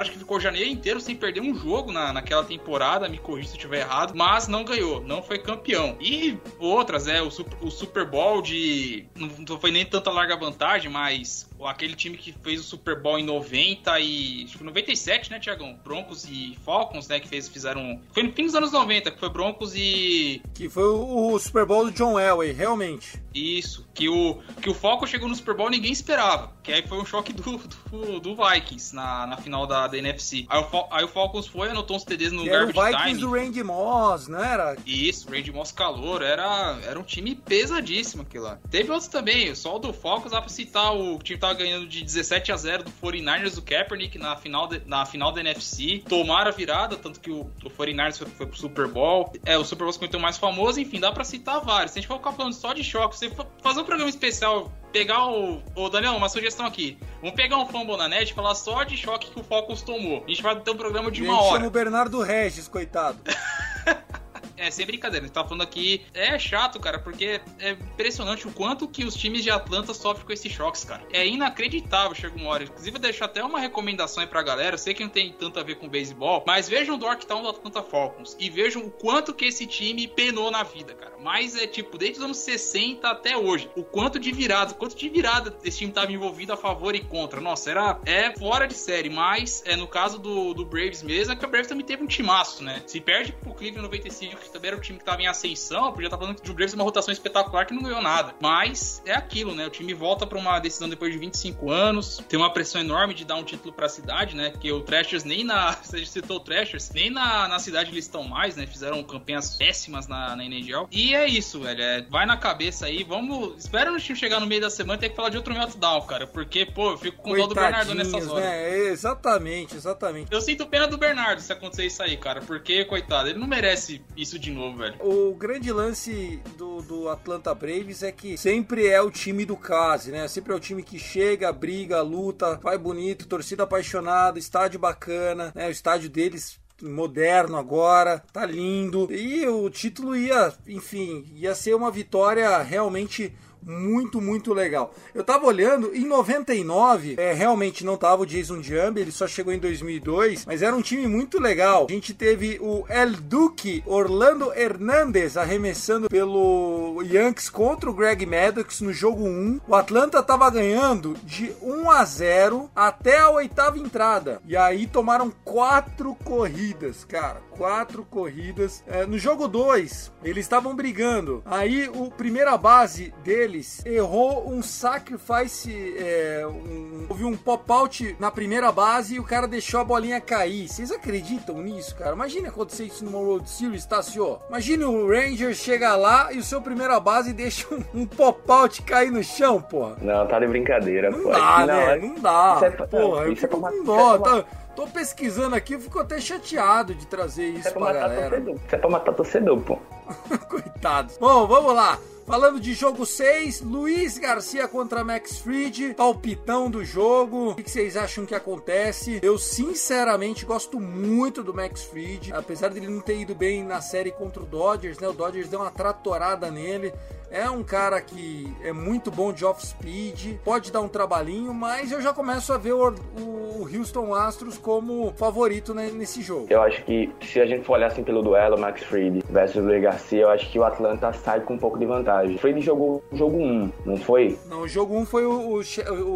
S3: Acho que ficou janeiro inteiro sem perder um jogo na, naquela temporada, me corrija se eu estiver errado, mas não ganhou, não foi campeão. E outras, é, o, o Super Bowl de. Não foi nem tanta larga vantagem, mas aquele time que fez o Super Bowl em 90 e. Acho que 97, né, Tiagão? Broncos e Falcons, né? Que fez, fizeram. Foi no fim dos anos 90, que foi Broncos e.
S1: Que foi o, o Super Bowl do John Elway, realmente.
S3: Isso, que o, que o Falcons chegou no Super Bowl e ninguém esperava. Que aí foi um choque do, do, do Vikings na, na final da, da NFC. Aí o, aí o Falcons foi, anotou uns TDs no
S1: Que era o
S3: garbage
S1: Vikings
S3: time.
S1: do Randy Moss, não era?
S3: Isso, Randy Moss calor, era, era um time pesadíssimo aquilo lá. Teve outros também, só o do Falcons dá pra citar, o time tava ganhando de 17 a 0 do 49ers do Kaepernick na final, de- na final da NFC. Tomaram a virada, tanto que o, o 49ers foi, foi pro Super Bowl. É, o Super Bowl 51 mais famoso, enfim, dá pra citar vários. Se a gente for ficar falando só de choque, você fazer um programa especial, pegar o... Ô, Daniel, uma sugestão aqui. Vamos pegar um fumble na net e falar só de choque que o Falcons tomou. A gente vai ter um programa de uma hora.
S1: chama o Bernardo Regis, coitado.
S3: É, sem brincadeira, a gente tá falando aqui. É chato, cara, porque é impressionante o quanto que os times de Atlanta sofrem com esses choques, cara. É inacreditável, chega uma hora. Inclusive, eu deixo até uma recomendação aí pra galera. Eu sei que não tem tanto a ver com beisebol, mas vejam o Dorktown do Atlanta Falcons e vejam o quanto que esse time penou na vida, cara. Mas é tipo, desde os anos 60 até hoje. O quanto de virada, quanto de virada esse time tava envolvido a favor e contra. Nossa, era é fora de série, mas é no caso do, do Braves mesmo, é que o Braves também teve um timaço, né? Se perde pro Cleveland 95, que também era o time que tava em ascensão, podia estar falando que o Braves é uma rotação espetacular que não ganhou nada. Mas é aquilo, né? O time volta pra uma decisão depois de 25 anos, tem uma pressão enorme de dar um título pra cidade, né? Porque o Thrashers nem na. Você citou o Thrashers, nem na, na cidade eles estão mais, né? Fizeram campanhas péssimas na, na NHL. E é isso, velho. É, vai na cabeça aí. Vamos. Espera o time chegar no meio da semana e ter que falar de outro meltdown, cara. Porque, pô, eu fico com dó do Bernardo nessas horas.
S1: né? Exatamente, exatamente.
S3: Eu sinto pena do Bernardo se acontecer isso aí, cara. Porque, coitado, ele não merece isso de novo, velho.
S1: O grande lance do, do Atlanta Braves é que sempre é o time do case, né? Sempre é o time que chega, briga, luta, vai bonito, torcida apaixonada, estádio bacana, né? O estádio deles moderno agora, tá lindo. E o título ia, enfim, ia ser uma vitória realmente muito, muito legal. Eu tava olhando, em 99, é, realmente não tava o Jason Jambi, ele só chegou em 2002, mas era um time muito legal. A gente teve o El Duque, Orlando Hernandez, arremessando pelo Yankees contra o Greg Maddox no jogo 1. O Atlanta tava ganhando de 1 a 0 até a oitava entrada. E aí tomaram quatro corridas, cara. Quatro corridas. É, no jogo 2, eles estavam brigando. Aí o primeira base deles errou um sacrifice. É, um, houve um pop-out na primeira base e o cara deixou a bolinha cair. Vocês acreditam nisso, cara? Imagine acontecer isso numa World Series, Tassio. Imagine o Rangers chegar lá e o seu primeira base deixa um, um pop-out cair no chão, porra.
S2: Não, tá de brincadeira,
S1: Não
S2: pô.
S1: dá,
S2: Não,
S1: né?
S2: é-
S1: Não dá.
S2: Isso é pra-
S1: Porra, eu
S2: isso é
S1: fico
S2: pra
S1: com dó.
S2: é
S1: Tá- Tô pesquisando aqui, fico até chateado de trazer
S2: Isso
S1: isso
S2: é pra
S1: pra galera.
S2: torcedor. Isso é pra matar torcedor, pô.
S1: Coitados. Bom, vamos lá. Falando de jogo 6, Luiz Garcia contra Max Fried, palpitão do jogo. O que que vocês acham que acontece? Eu sinceramente gosto muito do Max Fried, apesar dele não ter ido bem na série contra o Dodgers, né? O Dodgers deu uma tratorada nele. É um cara que é muito bom de off-speed, pode dar um trabalhinho, mas eu já começo a ver o, o Houston Astros como favorito né, nesse jogo.
S2: Eu acho que se a gente for olhar assim pelo duelo, Max Fried versus Luiz Garcia, eu acho que o Atlanta sai com um pouco de vantagem. Fried jogou o jogo 1, não foi?
S1: Não, o jogo 1 foi o, o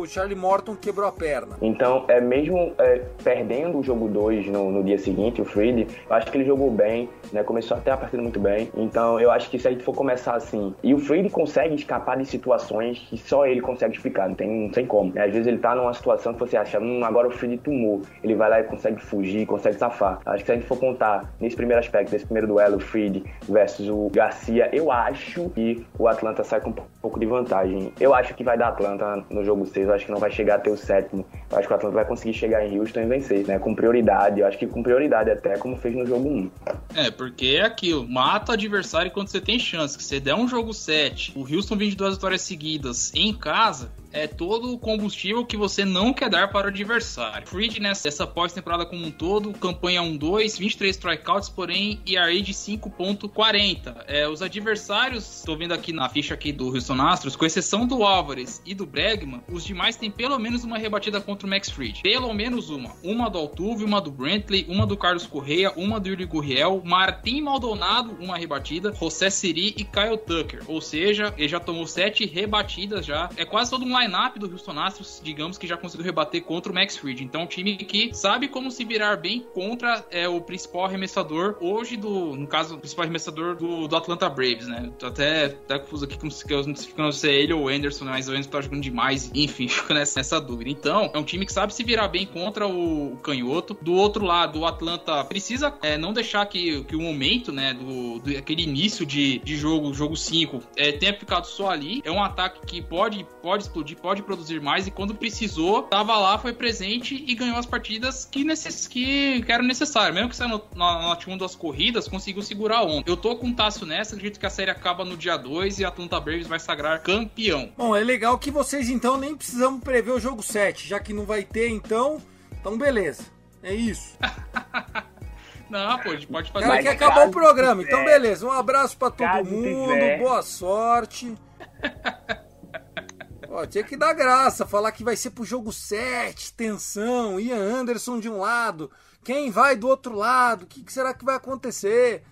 S1: o Charlie Morton quebrou a perna.
S2: Então, é mesmo é, perdendo o jogo 2 no, no dia seguinte, o Fried, eu acho que ele jogou bem, né? Começou até a partida muito bem. Então, eu acho que se a gente for começar assim, e o Fried consegue escapar de situações que só ele consegue ficar, não tem, não tem como. né? Às vezes ele tá numa situação que você acha, hum, agora o Fried tomou. Ele vai lá e consegue fugir, consegue safar. Acho que se a gente for contar nesse primeiro aspecto, nesse primeiro duelo, o Fried versus o Garcia, eu acho que o Atlanta sai com um pouco de vantagem. Eu acho que vai dar Atlanta no jogo 6, eu acho que não vai chegar até o sétimo. Eu acho que o Atlanta vai conseguir chegar em Houston e vencer, né? Com prioridade. Eu acho que com prioridade até, como fez no jogo 1.
S3: É, porque é aquilo, mata o adversário quando você tem chance. Que você der um jogo 7, o Houston vem de duas vitórias seguidas em casa, é todo o combustível que você não quer dar para o adversário. Freed nessa essa pós-temporada como um todo, campanha 1-2, 23 strikeouts, porém ERA de 5.40. É, os adversários, estou vendo aqui na ficha aqui do Houston Astros, com exceção do Álvares e do Bregman, os demais têm pelo menos uma rebatida contra o Max Fried. Pelo menos uma. Uma do Altuve, uma do Brantley, uma do Carlos Correia, uma do Yuri Gurriel, Martim Maldonado, uma rebatida, José Siri e Kyle Tucker. Ou seja, ele já tomou sete rebatidas já. É quase todo um line-up do Houston Astros, digamos que já conseguiu rebater contra o Max Fried. Então, um time que sabe como se virar bem contra é, o principal arremessador hoje do, no caso, o principal arremessador do, do Atlanta Braves, né? Tô até, até confuso aqui como se, eu não sei se é ele ou o Anderson, mas o Anderson tá jogando demais. Enfim, fico nessa, nessa dúvida. Então, é um time que sabe se virar bem contra o, o canhoto. Do outro lado, o Atlanta precisa é, não deixar que, que o momento, né, do, do aquele início de, de jogo, jogo 5, é, tenha ficado só ali. É um ataque que pode, pode explodir, pode produzir mais e quando precisou, tava lá, foi presente e ganhou as partidas que, necess, que, eram necessárias. Mesmo que saiu na note 1 das corridas, conseguiu segurar ontem. Eu tô com o Tássio nessa, acredito que a série acaba no dia 2 e a Atlanta Braves vai sagrar campeão.
S1: Bom, é legal que vocês então nem precisamos prever o jogo 7, já que não vai ter, então. Então, beleza. É isso.
S3: Não, pô, a gente pode fazer.
S1: Cara, que acabou o programa. Então, beleza. Um abraço pra todo mundo. Boa sorte. Tinha que dar graça, falar que vai ser pro jogo 7, tensão, Ian Anderson de um lado, quem vai do outro lado, o que, que será que vai acontecer?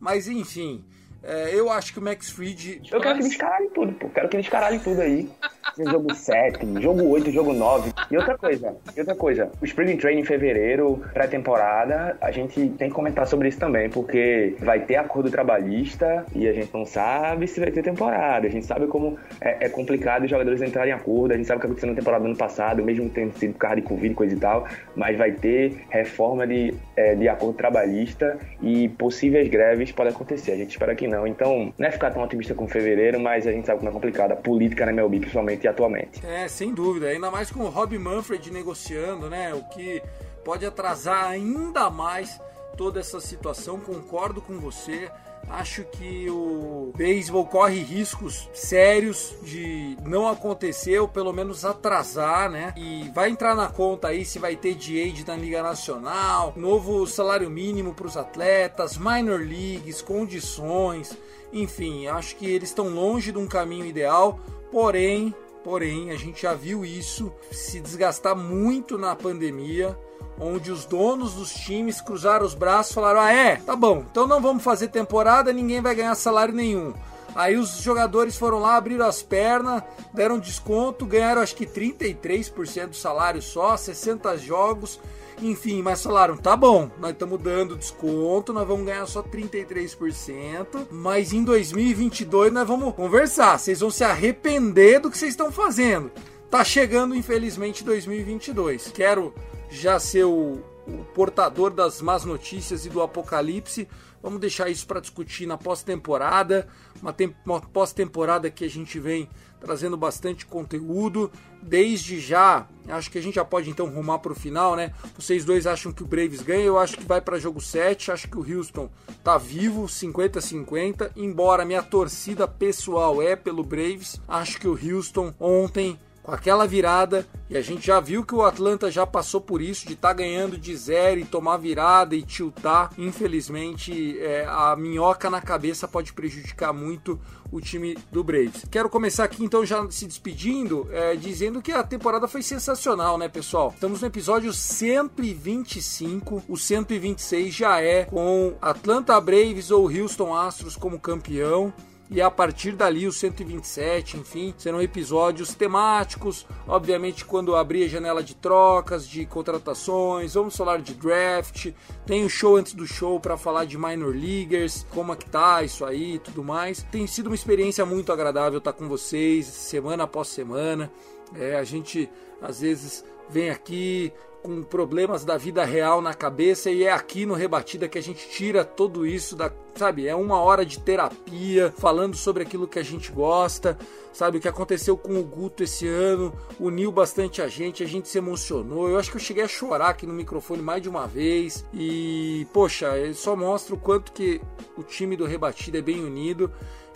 S1: Mas enfim, é, eu acho que o Max Fried.
S2: Eu quero que eles caralhem tudo, pô. Quero que eles caralhem tudo aí. jogo 7, jogo 8, jogo 9. E outra coisa, e outra coisa, o Spring Training em fevereiro, pré-temporada, a gente tem que comentar sobre isso também, porque vai ter acordo trabalhista e a gente não sabe se vai ter temporada. A gente sabe como é, é complicado os jogadores entrarem em acordo, a gente sabe o que aconteceu na temporada do ano passado, mesmo tendo sido por causa de Covid coisa e tal, mas vai ter reforma de, é, de acordo trabalhista e possíveis greves podem acontecer. A gente espera que não. Então, não é ficar tão otimista com fevereiro, mas a gente sabe como é complicado a política na MLB, principalmente atualmente.
S1: É, sem dúvida. Ainda mais com o Rob Manfred negociando, né? O que pode atrasar ainda mais toda essa situação. Concordo com você. Acho que o beisebol corre riscos sérios de não acontecer ou pelo menos atrasar, né? E vai entrar na conta aí se vai ter DH na Liga Nacional, novo salário mínimo para os atletas, minor leagues, condições, enfim, acho que eles estão longe de um caminho ideal, porém, porém, a gente já viu isso se desgastar muito na pandemia onde os donos dos times cruzaram os braços e falaram: Ah, é? Tá bom, então não vamos fazer temporada, ninguém vai ganhar salário nenhum. Aí os jogadores foram lá, abriram as pernas, deram desconto, ganharam acho que 33% do salário só, 60 jogos, enfim, mas falaram: tá bom, nós estamos dando desconto, nós vamos ganhar só 33%, mas em 2022 nós vamos conversar, vocês vão se arrepender do que vocês estão fazendo. Tá chegando, infelizmente, 2022. Quero já ser o, o portador das más notícias e do apocalipse. Vamos deixar isso para discutir na pós-temporada, uma, uma pós-temporada que a gente vem trazendo bastante conteúdo. Desde já, acho que a gente já pode então rumar para o final, né? Vocês dois acham que o Braves ganha, eu acho que vai para jogo 7, acho que o Houston tá vivo, 50-50, embora minha torcida pessoal é pelo Braves. Acho que o Houston ontem com aquela virada, e a gente já viu que o Atlanta já passou por isso, de estar tá ganhando de zero e tomar virada e tiltar. Infelizmente, é, a minhoca na cabeça pode prejudicar muito o time do Braves. Quero começar aqui então já se despedindo, é, dizendo que a temporada foi sensacional, né, pessoal? Estamos no episódio 125, o 126 já é com Atlanta Braves ou Houston Astros como campeão e a partir dali o 127, enfim, serão episódios temáticos, obviamente quando abrir a janela de trocas, de contratações, vamos falar de draft, tem o show antes do show para falar de minor leaguers, como é que tá isso aí, tudo mais. Tem sido uma experiência muito agradável estar com vocês semana após semana. É, a gente às vezes vem aqui com problemas da vida real na cabeça e é aqui no Rebatida que a gente tira tudo isso da, sabe, é uma hora de terapia, falando sobre aquilo que a gente gosta, sabe, o que aconteceu com o Guto esse ano, uniu bastante a gente, a gente se emocionou. Eu acho que eu cheguei a chorar aqui no microfone mais de uma vez e, poxa, só mostra o quanto que o time do Rebatida é bem unido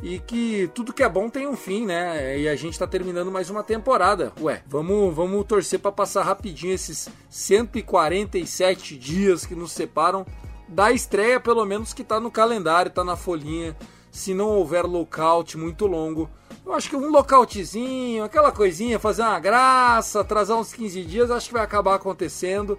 S1: e que tudo que é bom tem um fim, né? E a gente tá terminando mais uma temporada. Ué, vamos, vamos torcer para passar rapidinho esses 147 dias que nos separam da estreia, pelo menos que tá no calendário, tá na folhinha. Se não houver lockout muito longo, eu acho que um lockoutzinho, aquela coisinha, fazer uma graça, atrasar uns 15 dias, acho que vai acabar acontecendo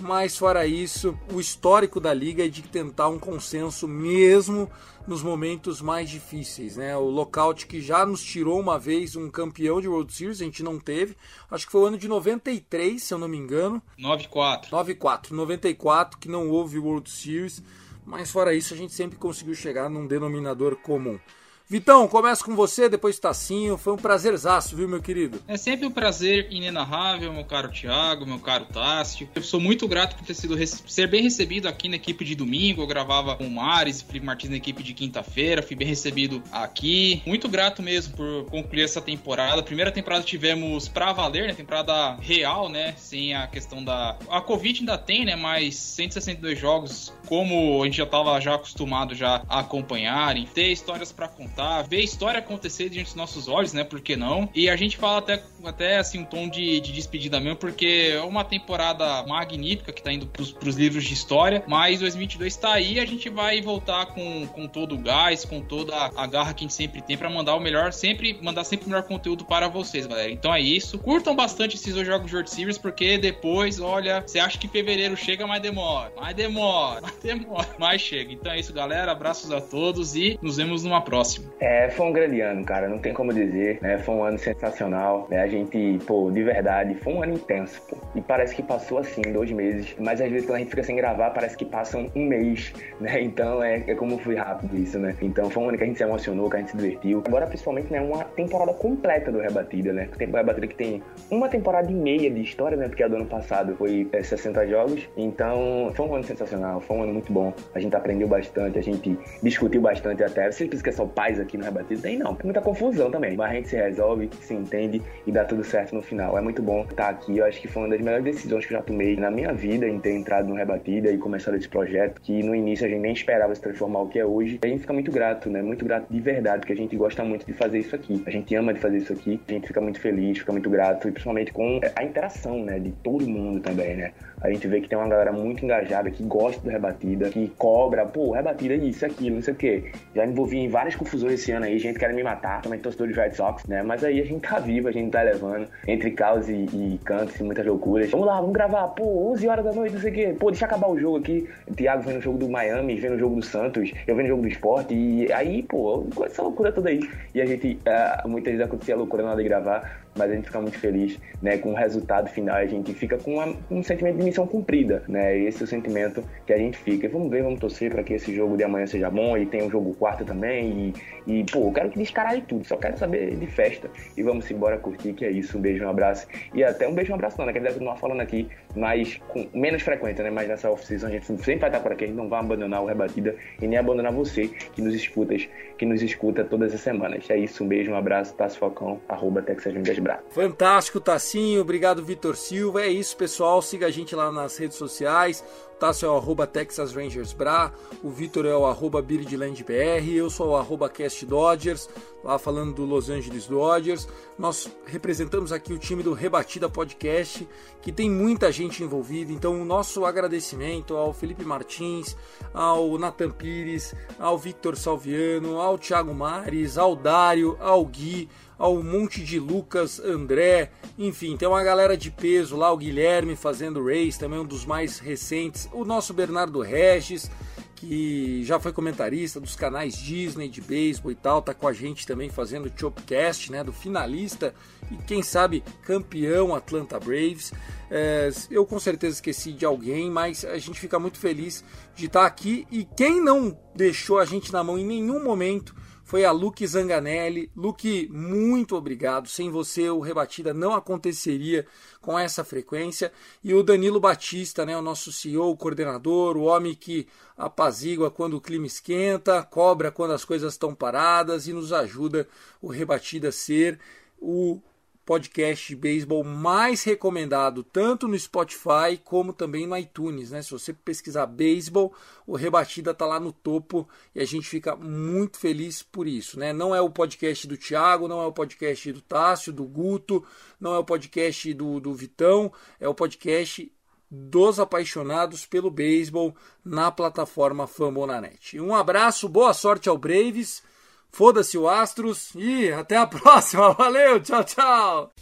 S1: mas fora isso, o histórico da liga é de tentar um consenso mesmo nos momentos mais difíceis, né? O lockout que já nos tirou uma vez um campeão de World Series, a gente não teve. Acho que foi o ano de 93, se eu não me engano.
S3: 9-4.
S1: 9-4, 94 que não houve World Series, mas fora isso a gente sempre conseguiu chegar num denominador comum. Vitão, começa com você, depois Tacinho. Foi um prazerzaço, viu, meu querido?
S3: É sempre um prazer inenarrável, meu caro Thiago, meu caro Tássio. Eu sou muito grato por ter sido ser bem recebido aqui na equipe de domingo. Eu gravava com o Mares Felipe Martins na equipe de quinta-feira. Fui bem recebido aqui. Muito grato mesmo por concluir essa temporada. primeira temporada tivemos pra valer, né? Temporada real, né? Sem a questão da. A Covid ainda tem, né? Mas 162 jogos, como a gente já tava já acostumado já a acompanhar, e ter histórias para contar contar, ver a história acontecer diante dos nossos olhos, né? Por que não? E a gente fala até, até assim, um tom de, de despedida mesmo, porque é uma temporada magnífica que tá indo pros, pros livros de história, mas 2022 tá aí a gente vai voltar com, com todo o gás, com toda a garra que a gente sempre tem para mandar o melhor, sempre mandar sempre o melhor conteúdo para vocês, galera. Então é isso. Curtam bastante esses dois jogos de World Series, porque depois, olha, você acha que fevereiro chega, mas demora, mas demora, mas demora, mas chega. Então é isso, galera. Abraços a todos e nos vemos numa próxima.
S2: É, foi um grande ano, cara, não tem como dizer, né? Foi um ano sensacional, né? A gente, pô, de verdade, foi um ano intenso, pô. E parece que passou assim, dois meses, mas às vezes quando a gente fica sem gravar, parece que passa um mês, né? Então é, é como foi rápido isso, né? Então foi um ano que a gente se emocionou, que a gente se divertiu. Agora, principalmente, né, uma temporada completa do Rebatida, né? Tem Rebatida que tem uma temporada e meia de história, né? Porque a do ano passado foi é, 60 jogos. Então, foi um ano sensacional, foi um ano muito bom. A gente aprendeu bastante, a gente discutiu bastante até. Você pensa que é só paz aqui no Rebatido? Tem não, muita confusão também. Mas a gente se resolve, se entende e dá tudo certo no final. É muito bom estar aqui. Eu acho que foi uma das melhores decisões que eu já tomei na minha vida em ter entrado no Rebatida e começado esse projeto, que no início a gente nem esperava se transformar o que é hoje. A gente fica muito grato, né? Muito grato de verdade, porque a gente gosta muito de fazer isso aqui. A gente ama de fazer isso aqui. A gente fica muito feliz, fica muito grato e principalmente com a interação, né? De todo mundo também, né? A gente vê que tem uma galera muito engajada, que gosta do Rebatida, que cobra, pô, Rebatida é isso, aquilo, não sei o quê. Já envolvi em várias confusões esse ano aí, gente querendo me matar, também torcedor de Red Sox, né? Mas aí a gente tá vivo, a gente tá levando, entre caos e, e cantos e muitas loucuras. Vamos lá, vamos gravar, pô, 11 horas da noite, não sei o quê. Pô, deixa acabar o jogo aqui. Thiago vendo o jogo do Miami, vendo o jogo do Santos, eu vendo o jogo do esporte, e aí, pô, essa loucura toda aí. E a gente, uh, muitas vezes acontecia a loucura na hora de gravar, mas a gente fica muito feliz, né, com o resultado final, a gente fica com uma, um sentimento de missão cumprida, né, esse é o sentimento que a gente fica. Vamos ver, vamos torcer para que esse jogo de amanhã seja bom e tem um jogo quarto também. E, e pô, eu quero que descaralhe tudo, só quero saber de festa. E vamos embora curtir, que é isso, um beijo, um abraço. E até um beijo, um abraço não, né, que a gente falando aqui, mas com menos frequência, né, mas nessa off-season a gente sempre vai estar por aqui, a gente não vai abandonar o Rebatida e nem abandonar você que nos escuta, que nos escuta todas as semanas. É isso, um beijo, um abraço, Tassi Falcão, arroba Texas Vendas
S1: Fantástico, Tassinho. Obrigado, Vitor Silva. É isso, pessoal. Siga a gente lá nas redes sociais. O Tasso é o arroba Texas Rangers Bra. O Vitor é o arroba BirdLandBR. Eu sou o arroba Cast Dodgers, lá falando do Los Angeles Dodgers. Nós representamos aqui o time do Rebatida Podcast, que tem muita gente envolvida. Então, o nosso agradecimento ao Felipe Martins, ao Nathan Pires, ao Victor Salviano, ao Thiago Mares, ao Dário, ao Gui ao monte de Lucas, André, enfim, tem uma galera de peso lá, o Guilherme fazendo race, também um dos mais recentes, o nosso Bernardo Regis, que já foi comentarista dos canais Disney de beisebol e tal, tá com a gente também fazendo o Chopcast, né, do finalista e quem sabe campeão Atlanta Braves. É, eu com certeza esqueci de alguém, mas a gente fica muito feliz de estar aqui e quem não deixou a gente na mão em nenhum momento foi a Luke Zanganelli. Luke, muito obrigado. Sem você o Rebatida não aconteceria com essa frequência. E o Danilo Batista, né, o nosso CEO, o coordenador, o homem que apazigua quando o clima esquenta, cobra quando as coisas estão paradas e nos ajuda o Rebatida a ser o podcast de beisebol mais recomendado tanto no Spotify como também no iTunes, né? Se você pesquisar beisebol, o Rebatida tá lá no topo e a gente fica muito feliz por isso, né? Não é o podcast do Thiago, não é o podcast do Tássio, do Guto, não é o podcast do, do Vitão, é o podcast dos apaixonados pelo beisebol na plataforma Fambonanet. Um abraço, boa sorte ao Braves Foda-se o Astros e até a próxima. Valeu, tchau, tchau.